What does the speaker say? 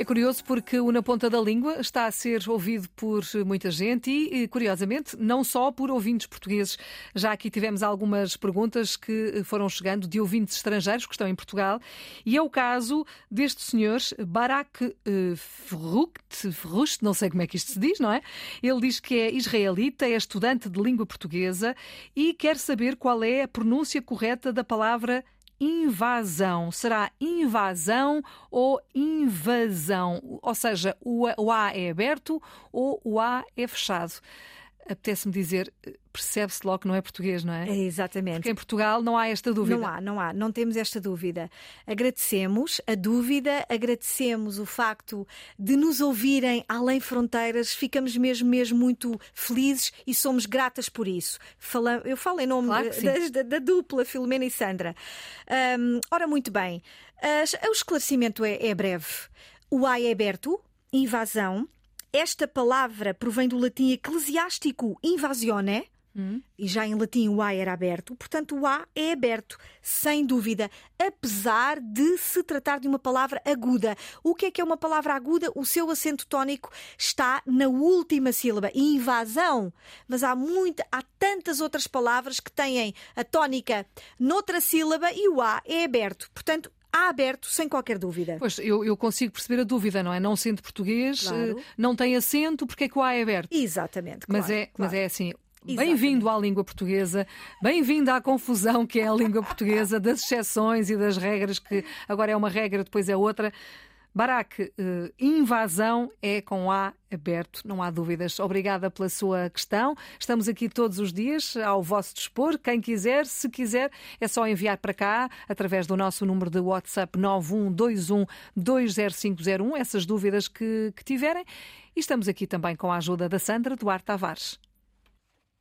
É curioso porque o Na Ponta da Língua está a ser ouvido por muita gente e, curiosamente, não só por ouvintes portugueses. Já aqui tivemos algumas perguntas que foram chegando de ouvintes estrangeiros que estão em Portugal e é o caso deste senhor, Barak uh, Ferrucht, não sei como é que isto se diz, não é? Ele diz que é israelita, é estudante de língua portuguesa e quer saber qual é a pronúncia correta da palavra invasão. Será invasão ou invasão? Ou seja, o A é aberto ou o A é fechado apetece-me dizer, percebe-se logo que não é português, não é? É, exatamente. Porque em Portugal não há esta dúvida. Não há, não há, não temos esta dúvida. Agradecemos a dúvida, agradecemos o facto de nos ouvirem além fronteiras, ficamos mesmo, mesmo muito felizes e somos gratas por isso. Fala, eu falo em nome claro da, da, da, dupla Filomena e Sandra. Um, ora, muito bem, o esclarecimento é, é breve. O A é aberto, invasão, esta palavra provém do latim eclesiástico invasione, Hum. E já em latim o A era aberto, portanto o A é aberto, sem dúvida, apesar de se tratar de uma palavra aguda. O que é que é uma palavra aguda? O seu acento tónico está na última sílaba, invasão. Mas há muito, há tantas outras palavras que têm a tónica noutra sílaba e o A é aberto. Portanto, há aberto, sem qualquer dúvida. Pois, eu, eu, consigo perceber a dúvida, não é? Não sendo português, claro. Eh, não tem acento, porque é que o A é aberto? Exatamente. Mas, claro, é, claro. mas é assim. Bem-vindo à língua portuguesa, bem-vindo à confusão que é a língua portuguesa, das exceções e das regras, que agora é uma regra, depois é outra. Barak, eh, invasão é com A aberto, não há dúvidas. Obrigada pela sua questão. Estamos aqui todos os dias ao vosso dispor. Quem quiser, se quiser, é só enviar para cá através do nosso número de WhatsApp 912120501 essas dúvidas que, que tiverem. E estamos aqui também com a ajuda da Sandra Duarte Tavares.